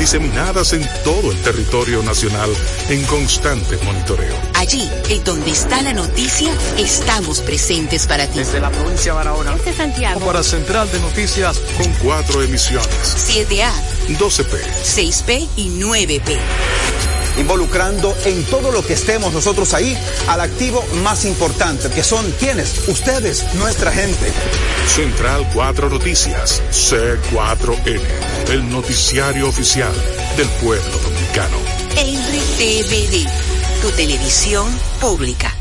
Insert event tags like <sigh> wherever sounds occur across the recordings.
diseminadas en todo el territorio nacional en constante monitoreo. Allí, en donde está la noticia, estamos presentes para ti. Desde la provincia de Barahona. Desde Santiago. Para Central de Noticias. Con cuatro emisiones. 7A. 12P. 6P y 9P involucrando en todo lo que estemos nosotros ahí al activo más importante, que son quienes, ustedes, nuestra gente. Central 4 Noticias, C4N, el noticiario oficial del pueblo dominicano. RTVD, tu televisión pública.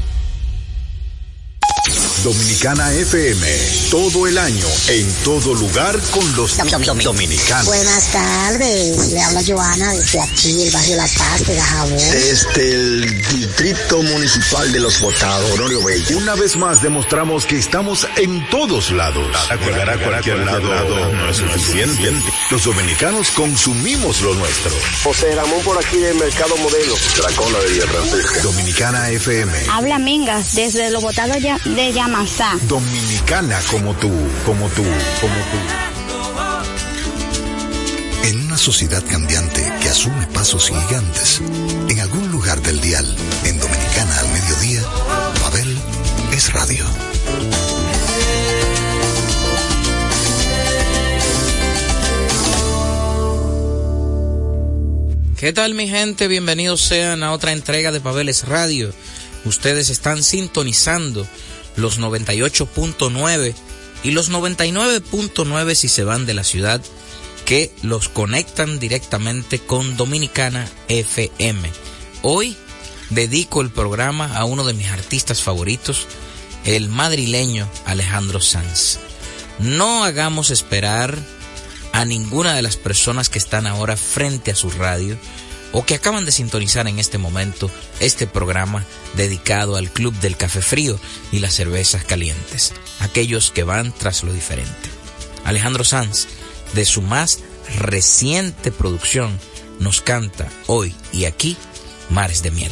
Dominicana FM, todo el año, en todo lugar con los dominicanos. Buenas tardes, le habla Joana desde aquí, el barrio La Paz de Dajabón. Desde el Distrito Municipal de Los Botados, Honorio Bello. Una vez más demostramos que estamos en todos lados. Llegar a cualquier lado no es suficiente. Los dominicanos consumimos lo nuestro. José Ramón por aquí del Mercado Modelo, Dracona de Villa Francisca. Dominicana FM. Habla Mingas desde Los Botados de Yamasá. Dominicana como tú, como tú, como tú. En una sociedad cambiante que asume pasos gigantes, en algún lugar del dial, en Dominicana al mediodía, Pavel es radio. ¿Qué tal mi gente? Bienvenidos sean a otra entrega de Pabeles Radio. Ustedes están sintonizando los 98.9 y los 99.9 si se van de la ciudad que los conectan directamente con Dominicana FM. Hoy dedico el programa a uno de mis artistas favoritos, el madrileño Alejandro Sanz. No hagamos esperar a ninguna de las personas que están ahora frente a su radio o que acaban de sintonizar en este momento este programa dedicado al Club del Café Frío y las cervezas calientes, aquellos que van tras lo diferente. Alejandro Sanz, de su más reciente producción, nos canta hoy y aquí Mares de Miel.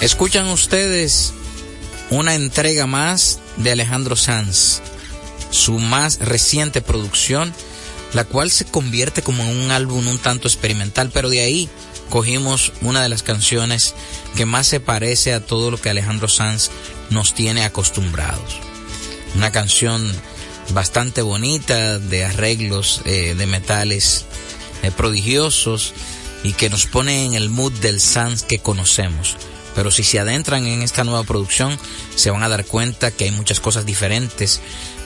Escuchan ustedes una entrega más de Alejandro Sanz, su más reciente producción, la cual se convierte como en un álbum un tanto experimental, pero de ahí cogimos una de las canciones que más se parece a todo lo que Alejandro Sanz nos tiene acostumbrados. Una canción bastante bonita, de arreglos eh, de metales eh, prodigiosos y que nos pone en el mood del Sanz que conocemos. Pero si se adentran en esta nueva producción, se van a dar cuenta que hay muchas cosas diferentes,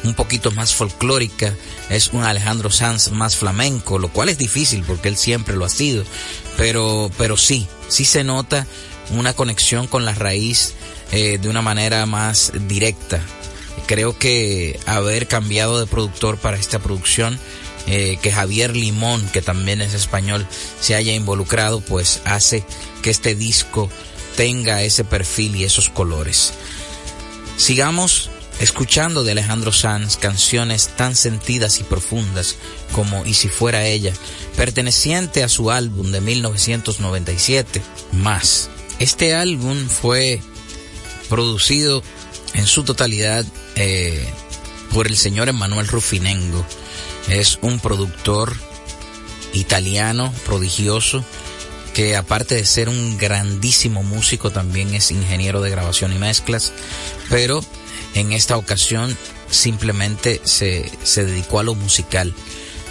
un poquito más folclórica, es un Alejandro Sanz más flamenco, lo cual es difícil porque él siempre lo ha sido, pero, pero sí, sí se nota una conexión con la raíz eh, de una manera más directa. Creo que haber cambiado de productor para esta producción, eh, que Javier Limón, que también es español, se haya involucrado, pues hace que este disco tenga ese perfil y esos colores. Sigamos escuchando de Alejandro Sanz canciones tan sentidas y profundas como Y si fuera ella, perteneciente a su álbum de 1997, Más. Este álbum fue producido en su totalidad eh, por el señor Emanuel Rufinengo. Es un productor italiano prodigioso que aparte de ser un grandísimo músico también es ingeniero de grabación y mezclas, pero en esta ocasión simplemente se, se dedicó a lo musical,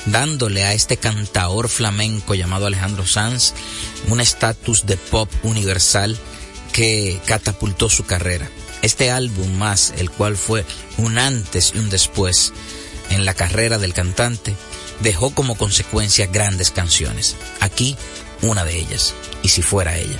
dándole a este cantaor flamenco llamado Alejandro Sanz un estatus de pop universal que catapultó su carrera. Este álbum más, el cual fue un antes y un después en la carrera del cantante, dejó como consecuencia grandes canciones. Aquí una de ellas, y si fuera ella.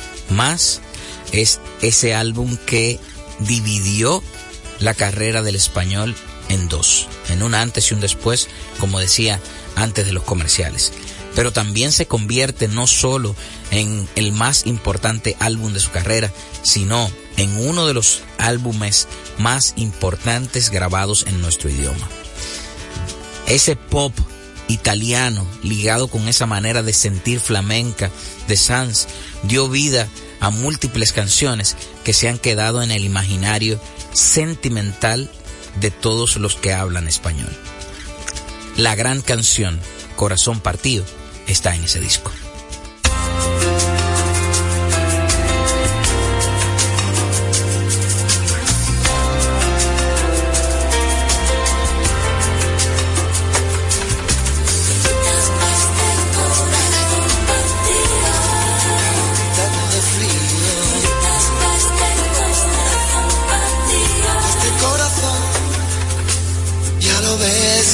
más es ese álbum que dividió la carrera del español en dos, en un antes y un después, como decía antes de los comerciales. Pero también se convierte no solo en el más importante álbum de su carrera, sino en uno de los álbumes más importantes grabados en nuestro idioma. Ese pop italiano ligado con esa manera de sentir flamenca de Sanz dio vida a múltiples canciones que se han quedado en el imaginario sentimental de todos los que hablan español. La gran canción Corazón Partido está en ese disco.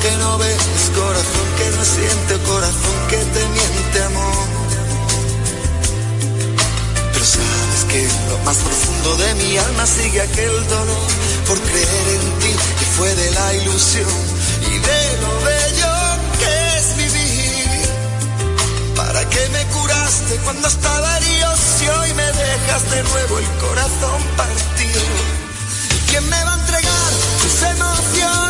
que no ves, corazón que no siente, corazón que te miente amor. Pero sabes que lo más profundo de mi alma sigue aquel dolor por creer en ti que fue de la ilusión y de lo bello que es vivir. ¿Para qué me curaste cuando estaba herido si hoy me dejas de nuevo el corazón partido? ¿Quién me va a entregar tus emociones?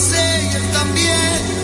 sé y él también.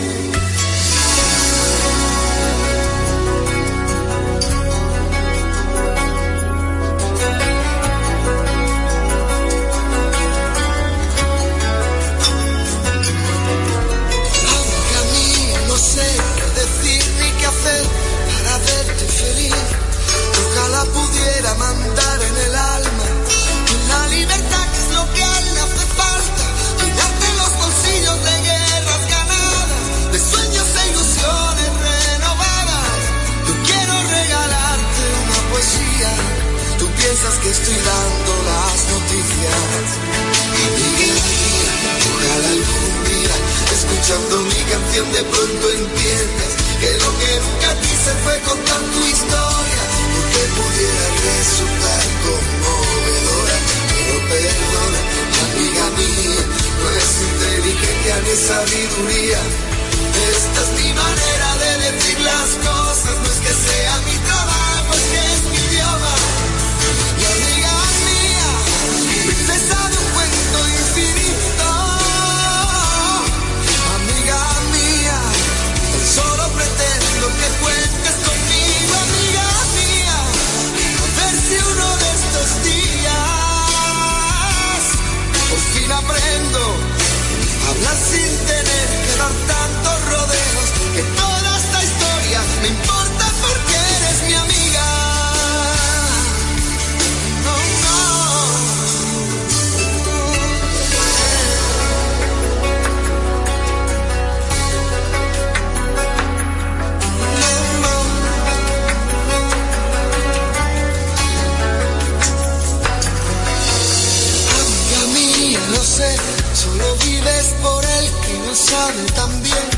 también.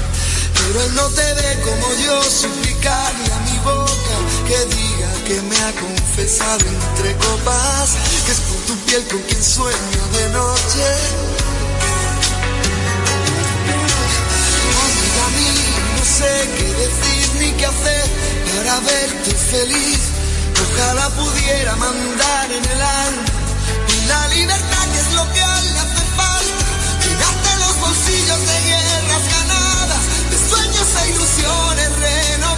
Pero él no te ve como yo, suplicarle a mi boca que diga que me ha confesado entre copas, que es por tu piel con quien sueño de noche. a mí, no sé qué decir ni qué hacer para verte feliz. Ojalá pudiera mandar en el alma y la libertad que es lo que pasillos de guerras ganadas, de sueños e ilusiones renovadas.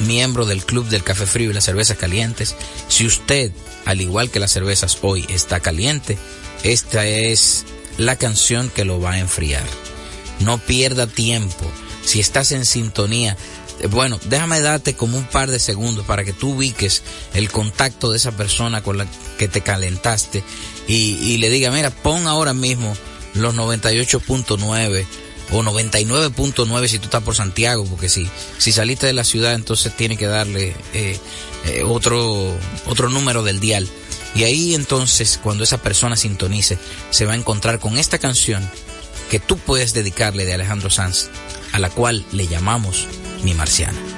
miembro del Club del Café Frío y las Cervezas Calientes. Si usted, al igual que las cervezas hoy, está caliente, esta es la canción que lo va a enfriar. No pierda tiempo. Si estás en sintonía, eh, bueno, déjame darte como un par de segundos para que tú ubiques el contacto de esa persona con la que te calentaste y, y le diga, mira, pon ahora mismo los 98.9 o 99.9 si tú estás por Santiago, porque si, si saliste de la ciudad entonces tiene que darle eh, eh, otro, otro número del dial. Y ahí entonces cuando esa persona sintonice se va a encontrar con esta canción que tú puedes dedicarle de Alejandro Sanz, a la cual le llamamos Mi Marciana.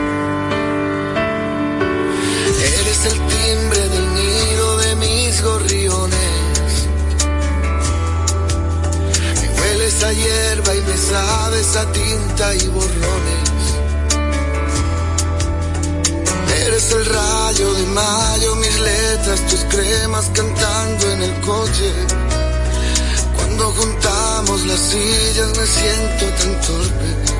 Sabes a tinta y borrones. Eres el rayo de mayo, mis letras, tus cremas cantando en el coche. Cuando juntamos las sillas me siento tan torpe.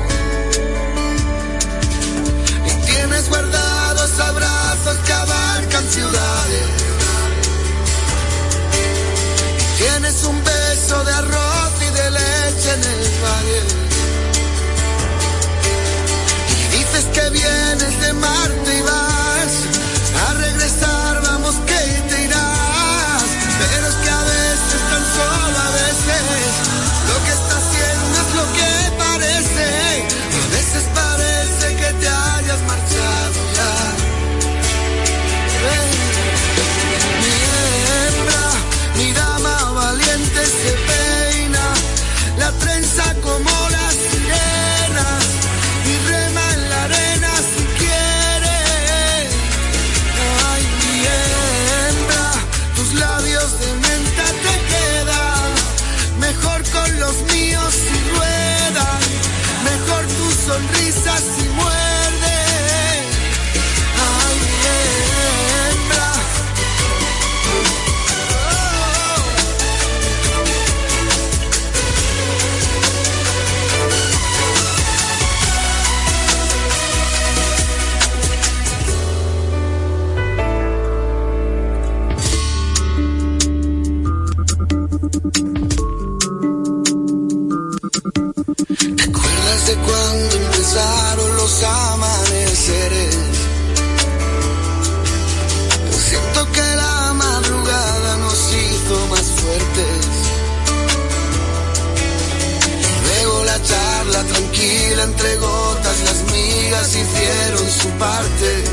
Entre gotas, las migas hicieron su parte.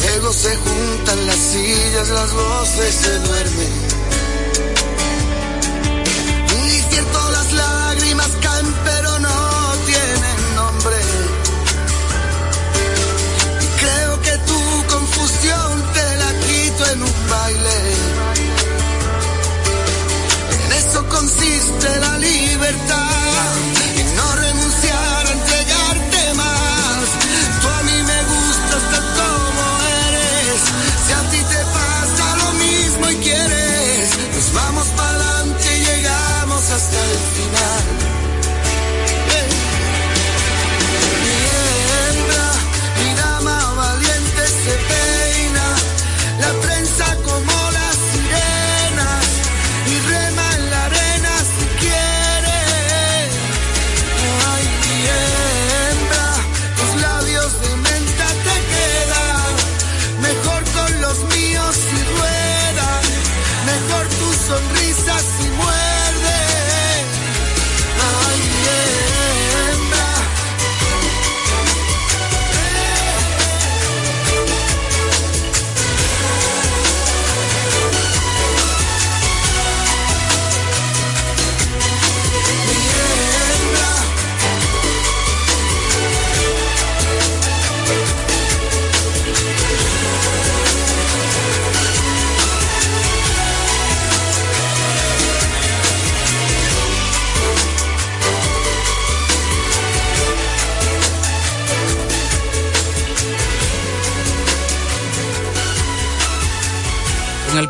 Luego se juntan las sillas, las voces se duermen. Y cierto, las lágrimas caen, pero no tienen nombre. Y creo que tu confusión te la quito en un baile. En eso consiste la libertad.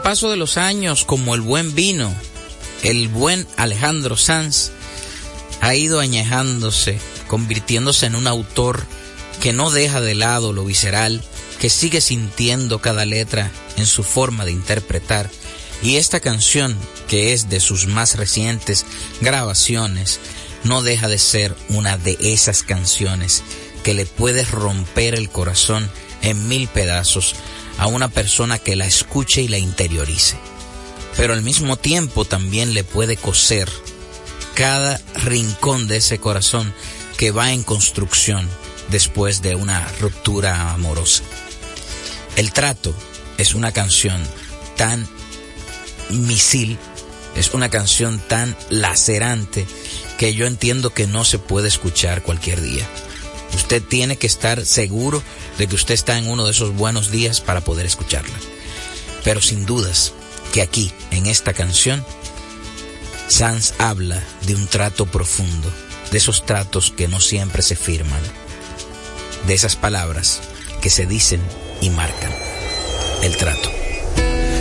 Paso de los años, como el buen vino, el buen Alejandro Sanz ha ido añejándose, convirtiéndose en un autor que no deja de lado lo visceral, que sigue sintiendo cada letra en su forma de interpretar. Y esta canción, que es de sus más recientes grabaciones, no deja de ser una de esas canciones que le puede romper el corazón en mil pedazos a una persona que la escuche y la interiorice. Pero al mismo tiempo también le puede coser cada rincón de ese corazón que va en construcción después de una ruptura amorosa. El trato es una canción tan misil, es una canción tan lacerante que yo entiendo que no se puede escuchar cualquier día. Usted tiene que estar seguro de que usted está en uno de esos buenos días para poder escucharla. Pero sin dudas que aquí, en esta canción, Sanz habla de un trato profundo, de esos tratos que no siempre se firman, de esas palabras que se dicen y marcan. El trato.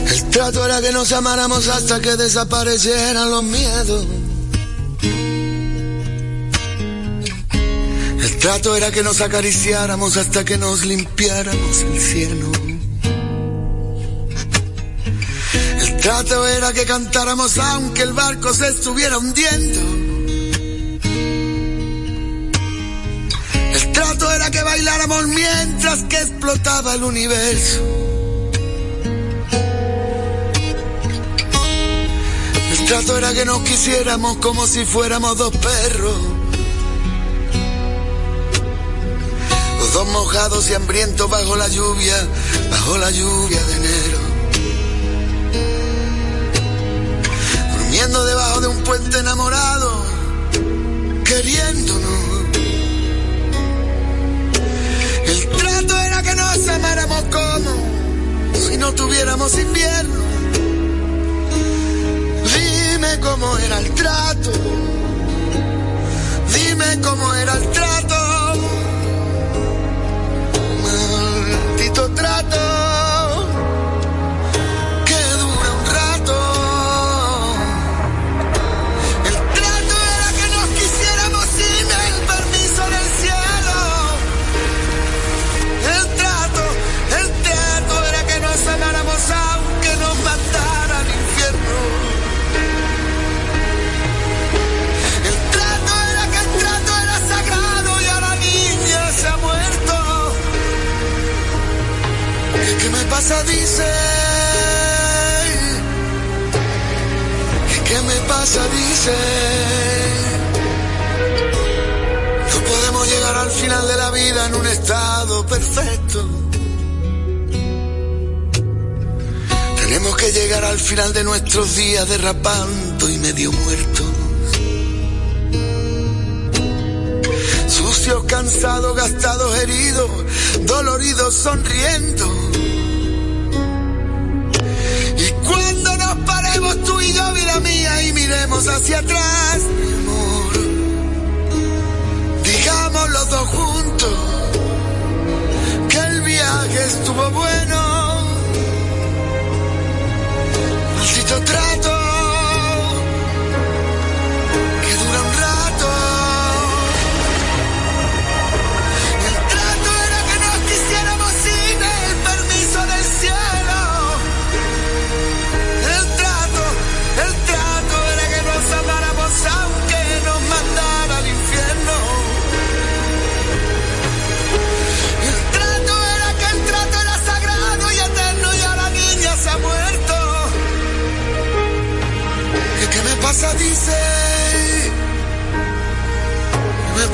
El trato era que nos amáramos hasta que desaparecieran los miedos. Trato era que nos acariciáramos hasta que nos limpiáramos el cielo. El trato era que cantáramos aunque el barco se estuviera hundiendo. El trato era que bailáramos mientras que explotaba el universo. El trato era que nos quisiéramos como si fuéramos dos perros. Los dos mojados y hambrientos bajo la lluvia, bajo la lluvia de enero. Durmiendo debajo de un puente enamorado, queriéndonos. El trato era que nos amáramos como si no tuviéramos invierno. Dime cómo era el trato. Dime cómo era el trato. Maldito trato. Al final de nuestros días derrapando y medio muertos. Sucios, cansados, gastados, heridos, doloridos, sonriendo. Y cuando nos paremos tú y yo, vida mía, y miremos hacia atrás, mi amor, digamos los dos juntos que el viaje estuvo bueno.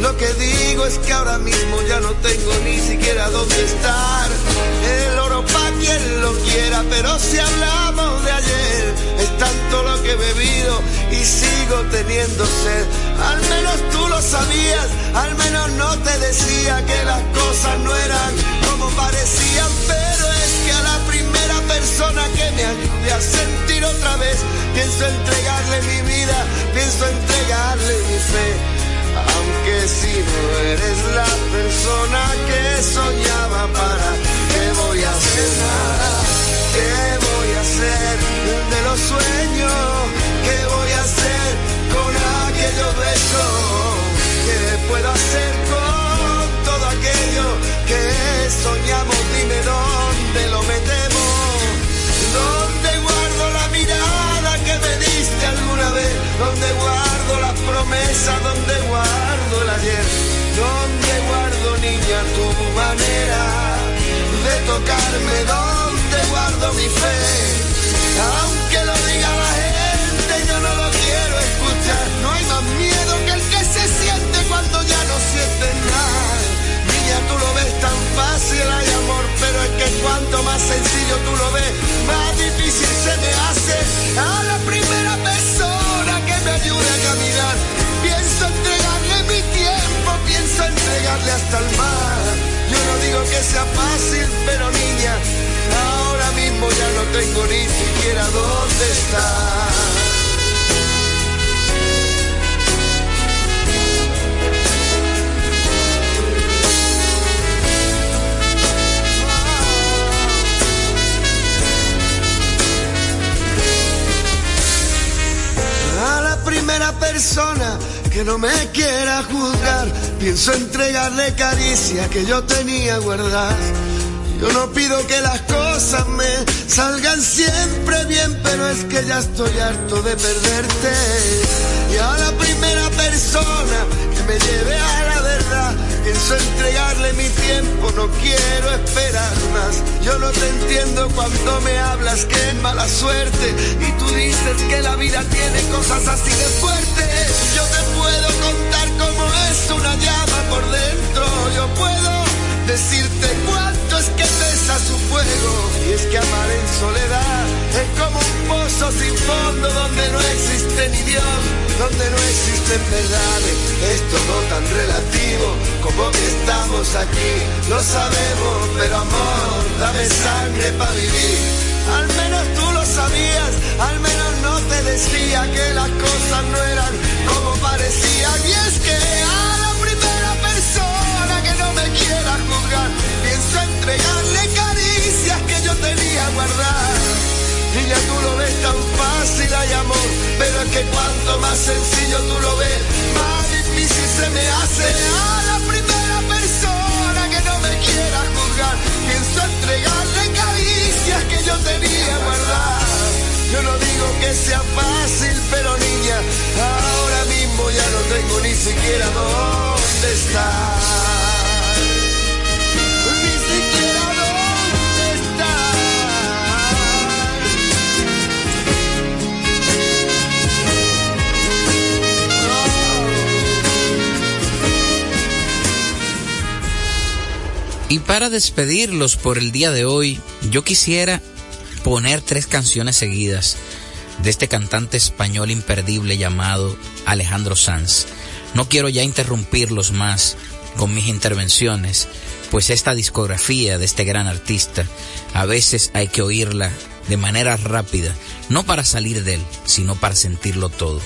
Lo que digo es que ahora mismo ya no tengo ni siquiera dónde estar. El oro pa' quien lo quiera, pero si hablamos de ayer, es tanto lo que he bebido y sigo teniendo sed. Al menos tú lo sabías, al menos no te decía que las cosas no eran como parecían, pero es que a la primera persona que me ayude a sentir otra vez, pienso entregarle mi vida, pienso entregarle mi fe. Aunque si no eres la persona que soñaba para, ¿qué voy a hacer? Nada, ¿qué voy a hacer de los sueños? ¿Qué voy a hacer con aquellos besos? ¿Qué puedo hacer con todo aquello que soñamos? Dime dónde lo metemos. Tocarme? ¿Dónde guardo mi fe? Aunque lo diga la gente, yo no lo quiero escuchar. No hay más miedo que el que se siente cuando ya no sientes nada. Niña, tú lo ves tan fácil, hay amor, pero es que cuanto más sencillo tú lo ves, más difícil se me hace. A la primera persona que me ayude a caminar, pienso entregarle mi tiempo, pienso entregarle hasta el mar. Que sea fácil, pero niña, ahora mismo ya no tengo ni siquiera dónde estar. A la primera persona que no me quiera juzgar, pienso entregarle caricia que yo tenía guardadas. Yo no pido que las cosas me salgan siempre bien, pero es que ya estoy harto de perderte. Y a la primera persona que me lleve a la verdad, pienso entregarle mi tiempo, no quiero esperar más. Yo no te entiendo cuando me hablas que es mala suerte y tú dices que la vida tiene cosas así de fuertes. Yo te puedo contar cómo es una llama por dentro, yo puedo decirte cuánto es que pesa su fuego. Y es que amar en soledad es como un pozo sin fondo donde no existe ni Dios, donde no existen verdades. Es todo tan relativo como que estamos aquí. Lo sabemos, pero amor, dame sangre para vivir. Al menos tú lo al menos no te decía que las cosas no eran como parecían. Y es que a la primera persona que no me quiera juzgar, pienso entregarle caricias que yo tenía guardadas. Niña, tú lo ves tan fácil, hay amor, pero es que cuanto más sencillo tú lo ves, más difícil se me hace. A la primera persona que no me quiera juzgar, pienso entregarle caricias que yo tenía guardadas. Yo no que sea fácil, pero niña, ahora mismo ya no tengo. Ni siquiera dónde estar. Y para despedirlos por el día de hoy, yo quisiera poner tres canciones seguidas de este cantante español imperdible llamado Alejandro Sanz. No quiero ya interrumpirlos más con mis intervenciones, pues esta discografía de este gran artista a veces hay que oírla de manera rápida, no para salir de él, sino para sentirlo todo.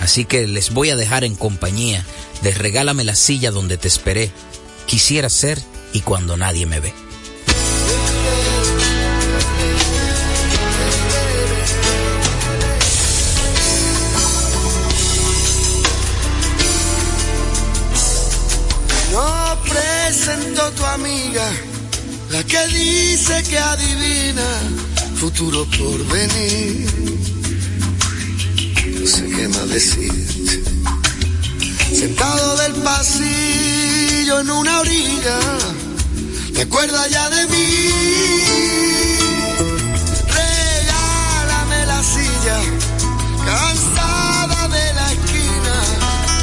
Así que les voy a dejar en compañía de Regálame la silla donde te esperé. Quisiera ser y cuando nadie me ve. Presento tu amiga, la que dice que adivina futuro por venir. No sé qué más decirte. Sentado del pasillo en una orilla, ¿te acuerdas ya de mí? Regálame la silla, cansada de la esquina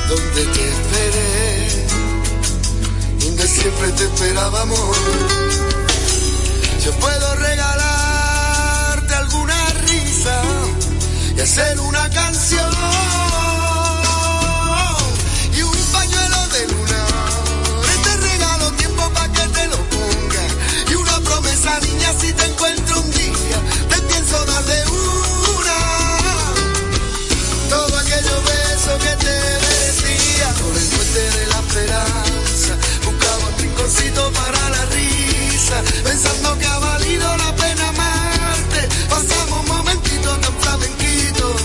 donde te esperé siempre te esperábamos. Yo puedo regalarte alguna risa y hacer una canción y un pañuelo de luna. Te regalo tiempo para que te lo ponga y una promesa, niña, si te encuentro un día, te pienso dar de pensando que ha valido la pena amarte. Pasamos momentitos tan flamenquitos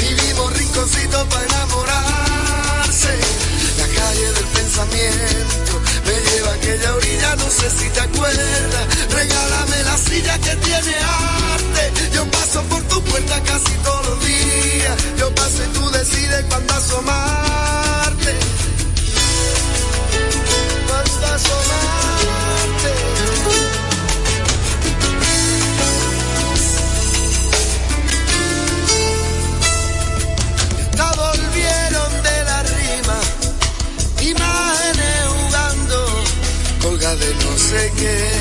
y vimos rinconcitos para enamorarse. La calle del pensamiento me lleva a aquella orilla, no sé si te acuerdas. Regálame la silla que tiene arte. Yo paso por tu puerta casi todos los días. Yo paso y tú decides cuándo asomarte. Cuándo asomarte. Sé qué.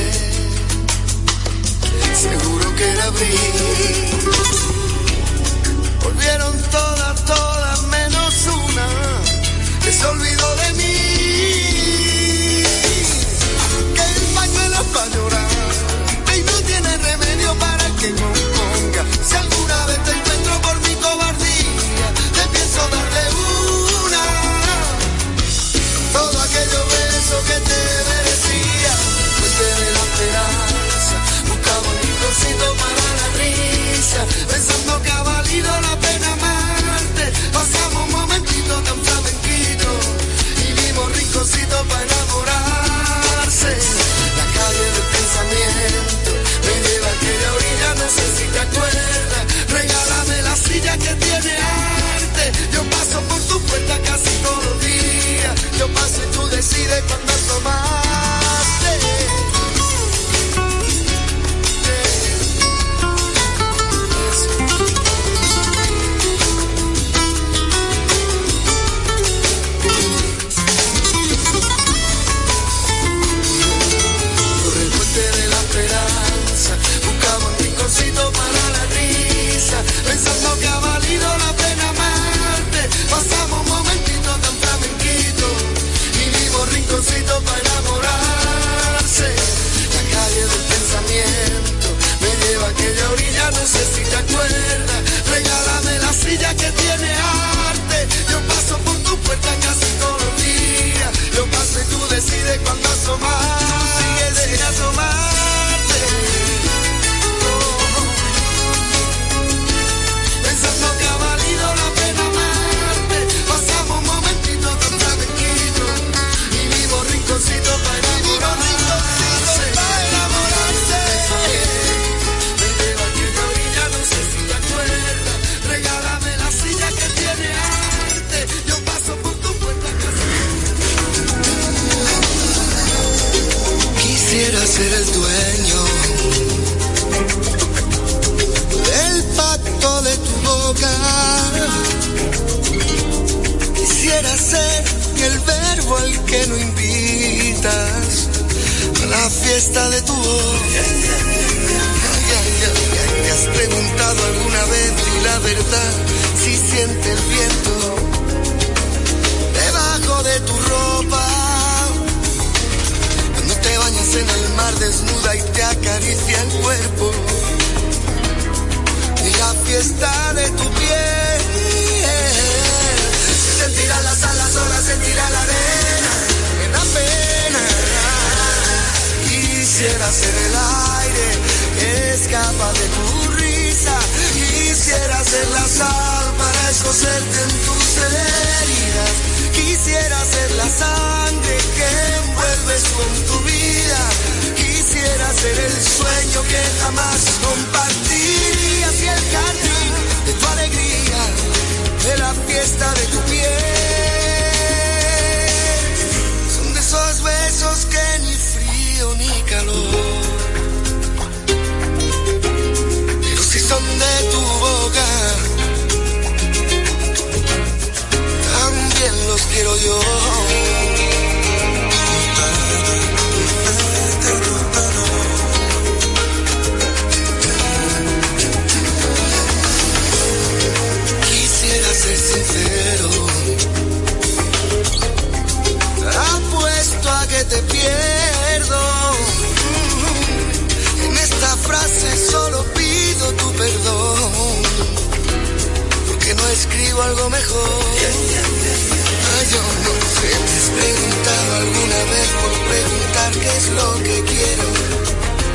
Qué es lo que quiero.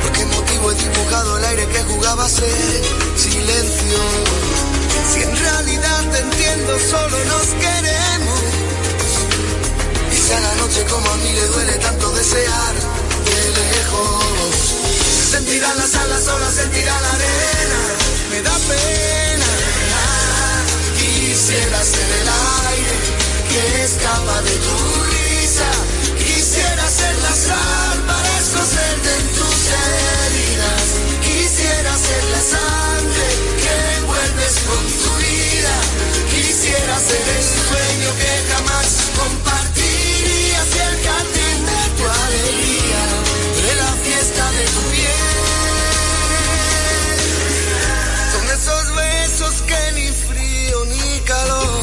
¿Por qué motivo he dibujado el aire que jugaba a ser silencio? Si en realidad te entiendo, solo nos queremos. Y a la noche como a mí le duele tanto desear de lejos. Sentirá las alas solas, sentirá la arena. Me da pena. Quisiera ser el aire que escapa de tu risa. Para escocerte en tus heridas. Quisiera ser la sangre que envuelves con tu vida. Quisiera ser el sueño que jamás compartirías y el jardín de tu alegría, de la fiesta de tu piel. Son esos besos que ni frío ni calor,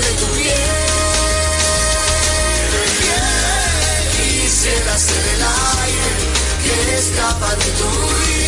de tu piel. Quisiera ser el aire que escapa de tu risa.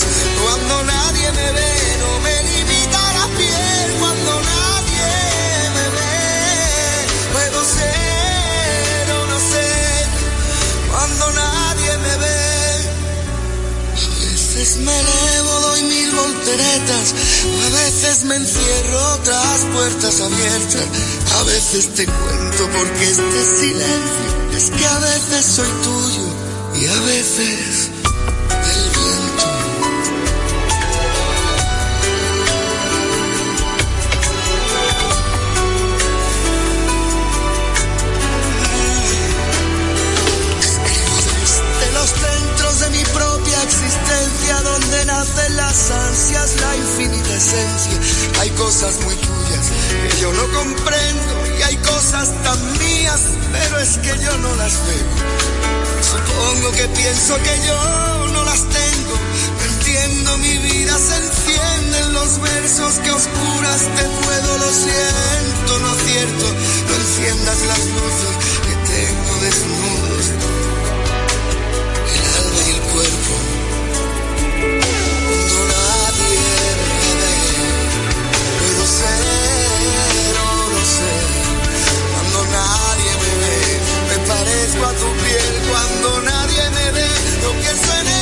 Cuando nadie me ve, no me limita la piel. Cuando nadie me ve, puedo ser o no ser. Cuando nadie me ve. A veces me elevo, doy mil volteretas. A veces me encierro tras puertas abiertas. A veces te cuento porque este silencio es que a veces soy tuyo y a veces Hay cosas muy tuyas que yo no comprendo y hay cosas tan mías, pero es que yo no las veo. Supongo que pienso que yo no las tengo. No entiendo, mi vida se enciende en los versos que oscuras te puedo, lo siento, no acierto. No enciendas las luces que tengo desnudos, a tu piel. Cuando nadie me ve, no pienso en ella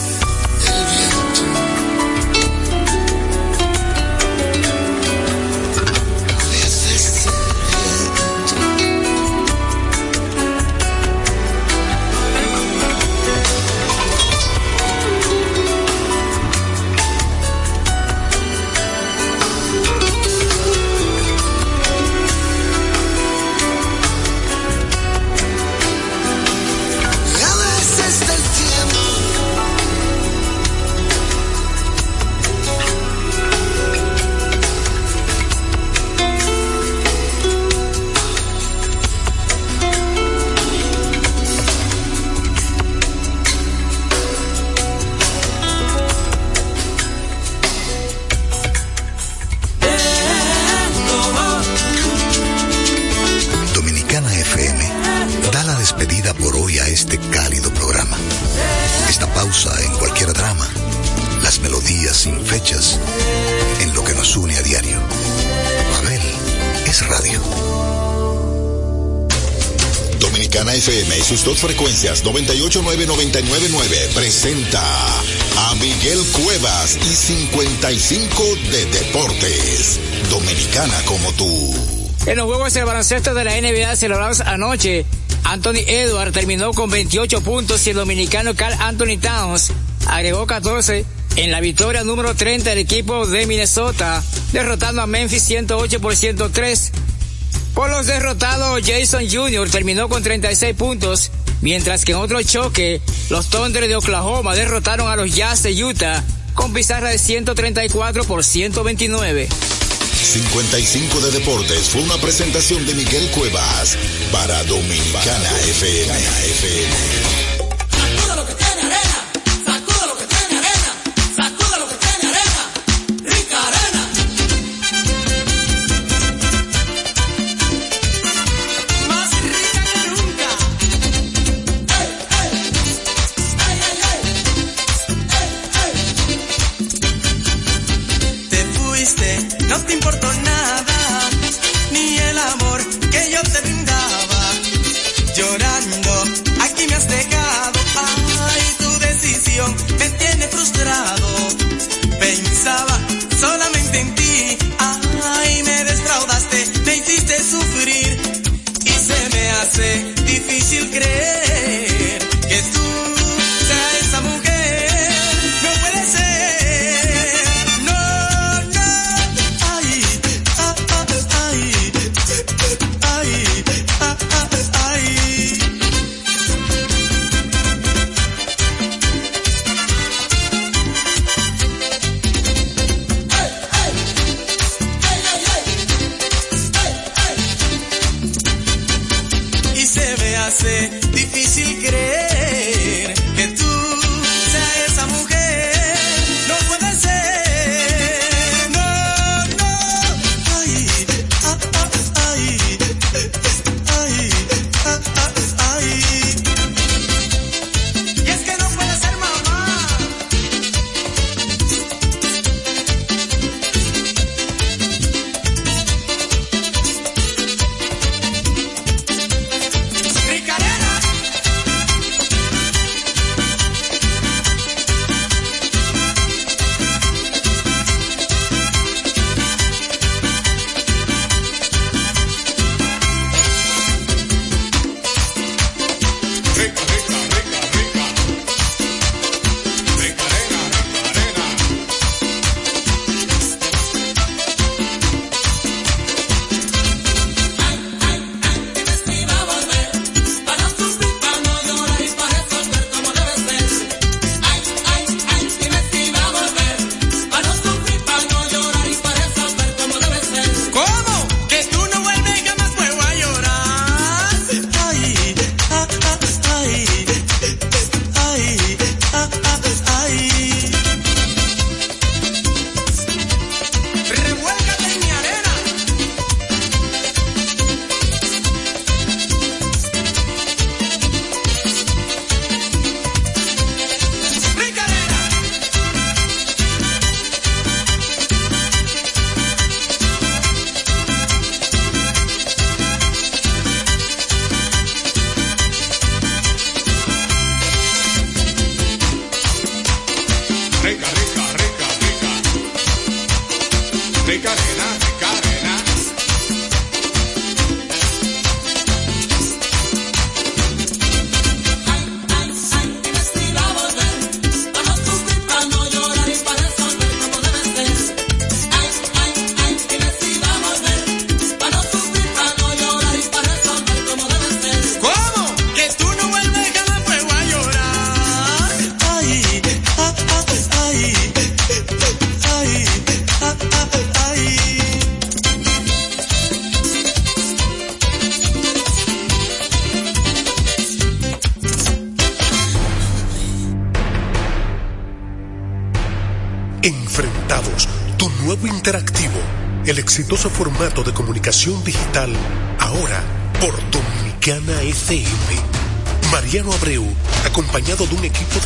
frecuencias 989-999 presenta a Miguel Cuevas y 55 de Deportes. Dominicana como tú. En los juegos de baloncesto de la NBA celebrados anoche, Anthony Edwards terminó con 28 puntos y el dominicano Carl Anthony Towns agregó 14 en la victoria número 30 del equipo de Minnesota, derrotando a Memphis 108 por 103. Por los derrotados, Jason Jr. terminó con 36 puntos, mientras que en otro choque, los Thunder de Oklahoma derrotaron a los Jazz de Utah con pizarra de 134 por 129. 55 de Deportes fue una presentación de Miguel Cuevas para Dominicana FM.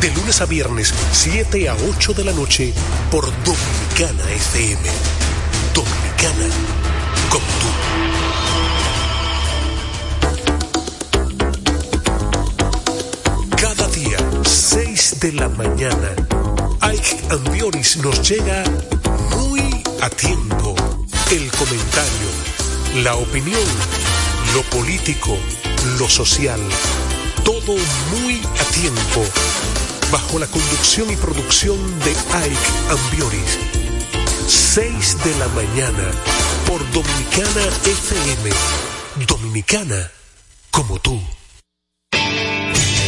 de lunes a viernes, 7 a 8 de la noche, por Dominicana FM. Dominicana, como tú. Cada día, 6 de la mañana, Ike Ambioris nos llega muy a tiempo. El comentario, la opinión, lo político, lo social, todo muy a tiempo, bajo la conducción y producción de Ike Ambioris. 6 de la mañana, por Dominicana FM. Dominicana, como tú.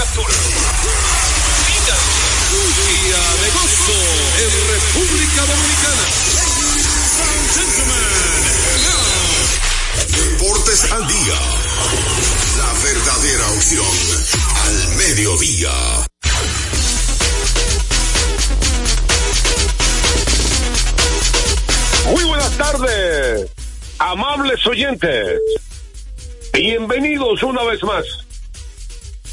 Captura. Finalmente. Día de gozo en República Dominicana. Deportes al día. La verdadera opción al mediodía. Muy buenas tardes, amables oyentes. Bienvenidos una vez más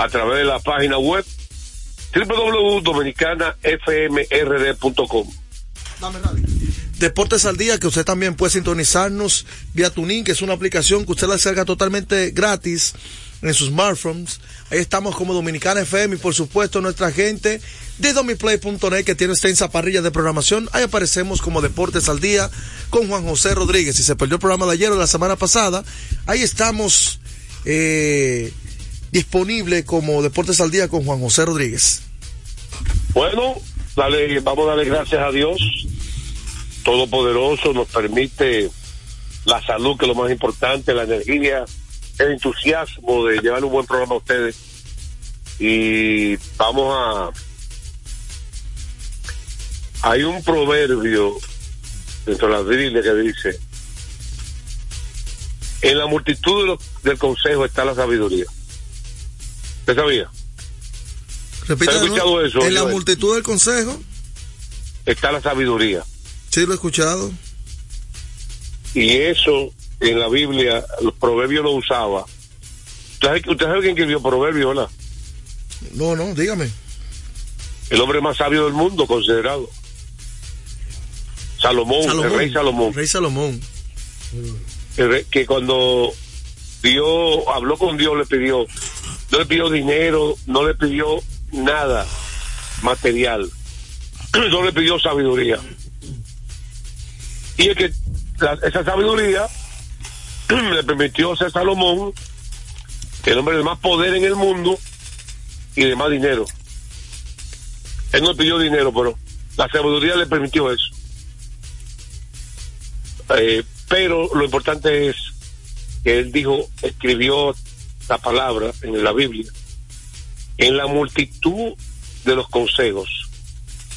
a través de la página web www.dominicanafmrd.com. Deportes al Día, que usted también puede sintonizarnos vía Tuning, que es una aplicación que usted la descarga totalmente gratis en sus smartphones. Ahí estamos como Dominicana FM y por supuesto nuestra gente de domiplay.net que tiene extensa parrilla de programación. Ahí aparecemos como Deportes al Día con Juan José Rodríguez. Si se perdió el programa de ayer o de la semana pasada, ahí estamos eh, disponible como Deportes al Día con Juan José Rodríguez. Bueno, dale, vamos a darle gracias a Dios. Todopoderoso nos permite la salud, que es lo más importante, la energía, el entusiasmo de llevar un buen programa a ustedes. Y vamos a... Hay un proverbio dentro de la Biblia que dice, en la multitud de los- del consejo está la sabiduría. ¿Usted sabía? Repita ¿Has de escuchado eso, En la multitud del consejo, Está la sabiduría. sí lo he escuchado. Y eso en la Biblia, los proverbios lo usaba. ¿Usted sabe, usted sabe quién escribió proverbios, verdad? No, no, dígame. El hombre más sabio del mundo, considerado. Salomón, el rey Salomón. Rey Salomón. El rey- que cuando Dios habló con Dios, le pidió, no le pidió dinero, no le pidió nada material, <clears throat> no le pidió sabiduría. Y es que esa sabiduría <clears throat> le permitió ser Salomón, el hombre de más poder en el mundo y de más dinero. Él no pidió dinero, pero la sabiduría le permitió eso. Eh, pero lo importante es que él dijo, escribió la palabra en la Biblia. En la multitud de los consejos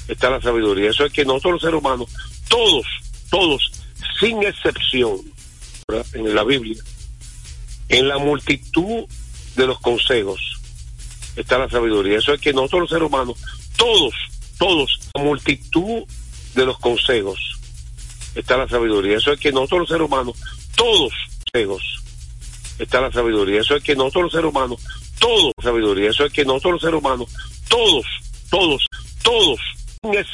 está la sabiduría. Eso es que nosotros los seres humanos, todos, todos, sin excepción, en la Biblia, en la multitud de los consejos está la sabiduría. Eso es que nosotros los seres humanos, todos, todos, la multitud de los consejos está la sabiduría. Eso es que nosotros los seres humanos, todos, consejos está la sabiduría. Eso es que nosotros los seres humanos, todos, sabiduría. Eso es que nosotros los seres humanos, todos, todos, todos,